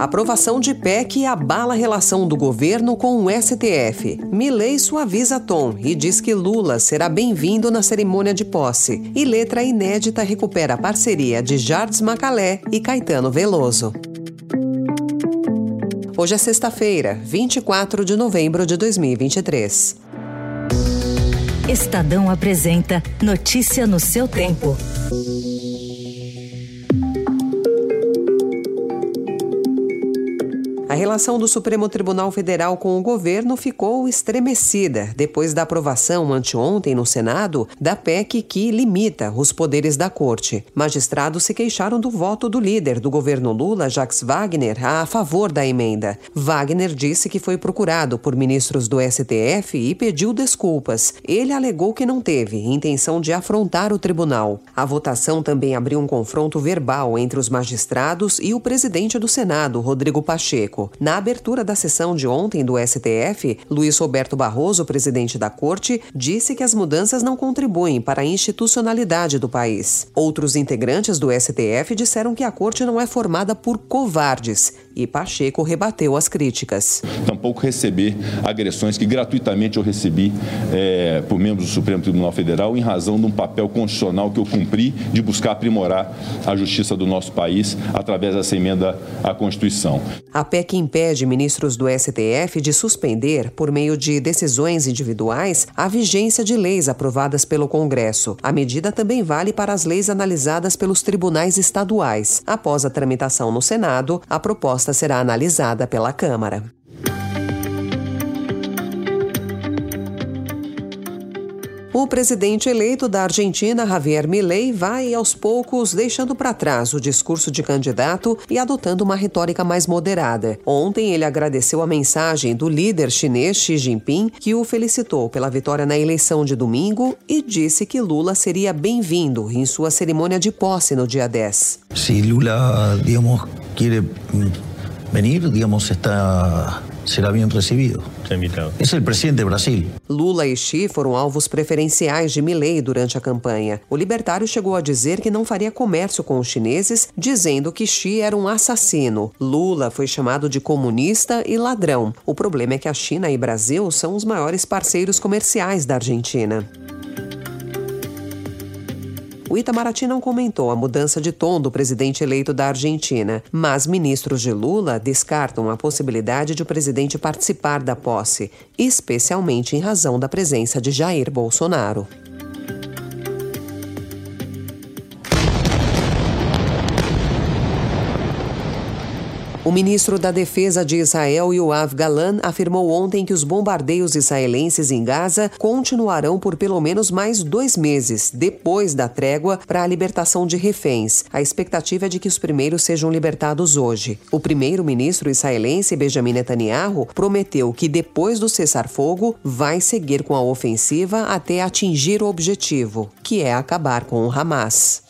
Aprovação de PEC abala a relação do governo com o STF. Milley suaviza tom e diz que Lula será bem-vindo na cerimônia de posse. E letra inédita recupera a parceria de Jardim Macalé e Caetano Veloso. Hoje é sexta-feira, 24 de novembro de 2023. Estadão apresenta Notícia no seu tempo. A relação do Supremo Tribunal Federal com o governo ficou estremecida depois da aprovação anteontem no Senado da PEC que limita os poderes da corte. Magistrados se queixaram do voto do líder do governo Lula, Jacques Wagner, a favor da emenda. Wagner disse que foi procurado por ministros do STF e pediu desculpas. Ele alegou que não teve intenção de afrontar o tribunal. A votação também abriu um confronto verbal entre os magistrados e o presidente do Senado, Rodrigo Pacheco. Na abertura da sessão de ontem do STF, Luiz Roberto Barroso, presidente da Corte, disse que as mudanças não contribuem para a institucionalidade do país. Outros integrantes do STF disseram que a Corte não é formada por covardes e Pacheco rebateu as críticas. Tampouco receber agressões que gratuitamente eu recebi é, por membros do Supremo Tribunal Federal em razão de um papel constitucional que eu cumpri de buscar aprimorar a justiça do nosso país através dessa emenda à Constituição. A PEC impede ministros do STF de suspender, por meio de decisões individuais, a vigência de leis aprovadas pelo Congresso. A medida também vale para as leis analisadas pelos tribunais estaduais. Após a tramitação no Senado, a proposta será analisada pela Câmara. O presidente eleito da Argentina, Javier Milei, vai aos poucos deixando para trás o discurso de candidato e adotando uma retórica mais moderada. Ontem ele agradeceu a mensagem do líder chinês Xi Jinping, que o felicitou pela vitória na eleição de domingo e disse que Lula seria bem-vindo em sua cerimônia de posse no dia 10. Se Lula, digamos, quer venir, digamos, está será bem recebido. É o presidente de Brasil. Lula e Xi foram alvos preferenciais de Milley durante a campanha. O libertário chegou a dizer que não faria comércio com os chineses, dizendo que Xi era um assassino. Lula foi chamado de comunista e ladrão. O problema é que a China e Brasil são os maiores parceiros comerciais da Argentina. O Itamaraty não comentou a mudança de tom do presidente eleito da Argentina, mas ministros de Lula descartam a possibilidade de o presidente participar da posse, especialmente em razão da presença de Jair Bolsonaro. O ministro da Defesa de Israel, Yoav Galan, afirmou ontem que os bombardeios israelenses em Gaza continuarão por pelo menos mais dois meses, depois da trégua para a libertação de reféns. A expectativa é de que os primeiros sejam libertados hoje. O primeiro-ministro israelense, Benjamin Netanyahu, prometeu que depois do cessar-fogo vai seguir com a ofensiva até atingir o objetivo, que é acabar com o Hamas.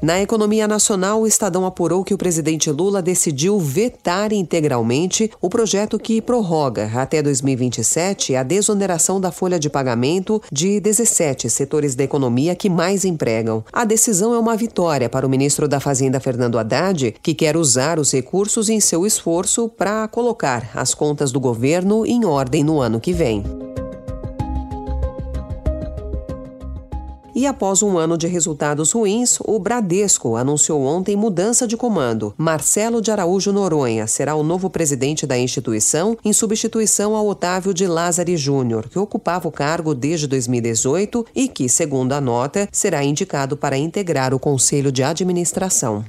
Na economia nacional, o Estadão apurou que o presidente Lula decidiu vetar integralmente o projeto que prorroga até 2027 a desoneração da folha de pagamento de 17 setores da economia que mais empregam. A decisão é uma vitória para o ministro da Fazenda, Fernando Haddad, que quer usar os recursos em seu esforço para colocar as contas do governo em ordem no ano que vem. E após um ano de resultados ruins, o Bradesco anunciou ontem mudança de comando. Marcelo de Araújo Noronha será o novo presidente da instituição, em substituição ao Otávio de Lázari Júnior, que ocupava o cargo desde 2018 e que, segundo a nota, será indicado para integrar o conselho de administração.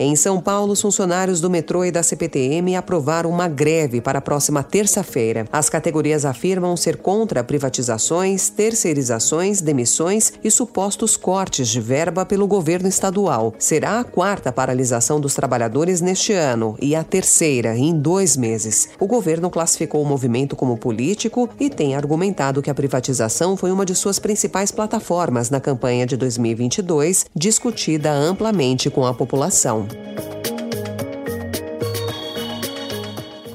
Em São Paulo, os funcionários do metrô e da CPTM aprovaram uma greve para a próxima terça-feira. As categorias afirmam ser contra privatizações, terceirizações, demissões e supostos cortes de verba pelo governo estadual. Será a quarta paralisação dos trabalhadores neste ano e a terceira em dois meses. O governo classificou o movimento como político e tem argumentado que a privatização foi uma de suas principais plataformas na campanha de 2022, discutida amplamente com a população.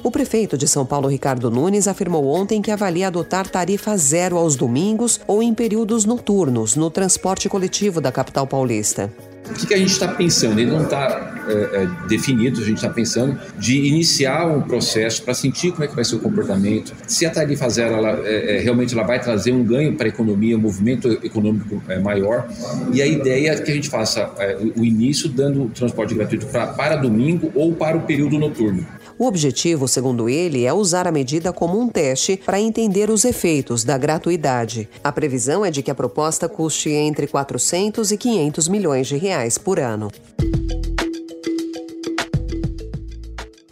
O prefeito de São Paulo, Ricardo Nunes, afirmou ontem que avalia adotar tarifa zero aos domingos ou em períodos noturnos no transporte coletivo da capital paulista. O que, que a gente está pensando? Ele não está é, é, definido, a gente está pensando de iniciar um processo para sentir como é que vai ser o comportamento. Se a tarifa zero ela, é, é realmente ela vai trazer um ganho para a economia, um movimento econômico é, maior. E a ideia é que a gente faça é, o início dando transporte gratuito pra, para domingo ou para o período noturno. O objetivo, segundo ele, é usar a medida como um teste para entender os efeitos da gratuidade. A previsão é de que a proposta custe entre 400 e 500 milhões de reais por ano.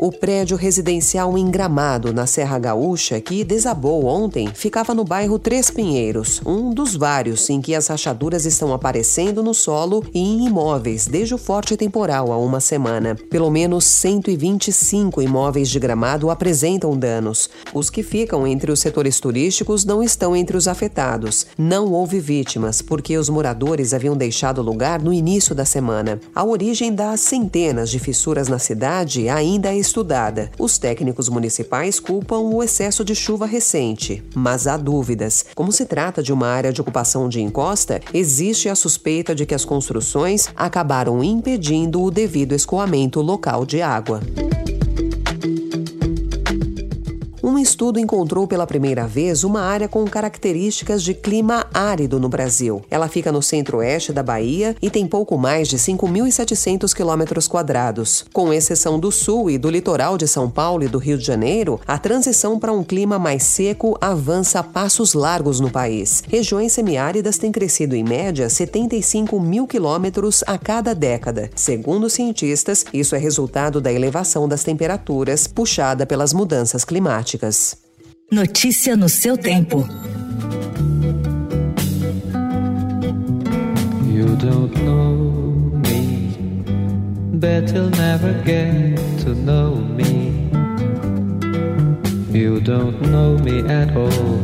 O prédio residencial em Gramado, na Serra Gaúcha, que desabou ontem, ficava no bairro Três Pinheiros, um dos vários em que as rachaduras estão aparecendo no solo e em imóveis desde o forte temporal há uma semana. Pelo menos 125 imóveis de Gramado apresentam danos. Os que ficam entre os setores turísticos não estão entre os afetados. Não houve vítimas, porque os moradores haviam deixado o lugar no início da semana. A origem das centenas de fissuras na cidade ainda é estudada. Os técnicos municipais culpam o excesso de chuva recente, mas há dúvidas. Como se trata de uma área de ocupação de encosta, existe a suspeita de que as construções acabaram impedindo o devido escoamento local de água um estudo encontrou pela primeira vez uma área com características de clima árido no Brasil. Ela fica no centro-oeste da Bahia e tem pouco mais de 5.700 quilômetros quadrados. Com exceção do sul e do litoral de São Paulo e do Rio de Janeiro, a transição para um clima mais seco avança a passos largos no país. Regiões semiáridas têm crescido em média 75 mil quilômetros a cada década. Segundo cientistas, isso é resultado da elevação das temperaturas puxada pelas mudanças climáticas. Notícia no seu tempo. You don't know me, but you'll never get to know me. You don't know me at all.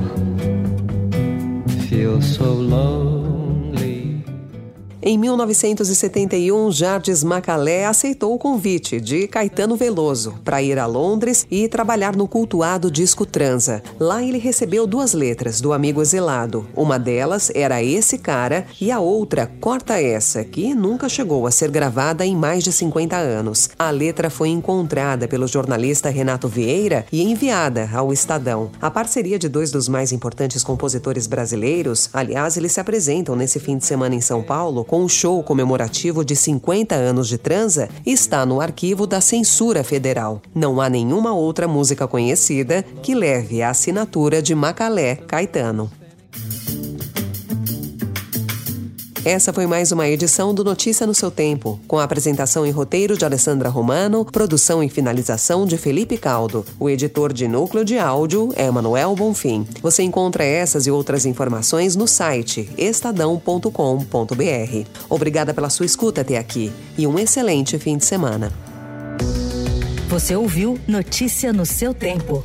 Feel so low. Em 1971, Jardes Macalé aceitou o convite de Caetano Veloso para ir a Londres e trabalhar no cultuado disco Transa. Lá ele recebeu duas letras do amigo exilado. Uma delas era Esse Cara e a outra Corta Essa, que nunca chegou a ser gravada em mais de 50 anos. A letra foi encontrada pelo jornalista Renato Vieira e enviada ao Estadão. A parceria de dois dos mais importantes compositores brasileiros, aliás, eles se apresentam nesse fim de semana em São Paulo com o show comemorativo de 50 anos de transa está no arquivo da Censura Federal. Não há nenhuma outra música conhecida que leve a assinatura de Macalé Caetano. Essa foi mais uma edição do Notícia no seu tempo, com a apresentação e roteiro de Alessandra Romano, produção e finalização de Felipe Caldo. O editor de núcleo de áudio é Manuel Bonfim. Você encontra essas e outras informações no site estadão.com.br. Obrigada pela sua escuta até aqui e um excelente fim de semana. Você ouviu Notícia no seu tempo.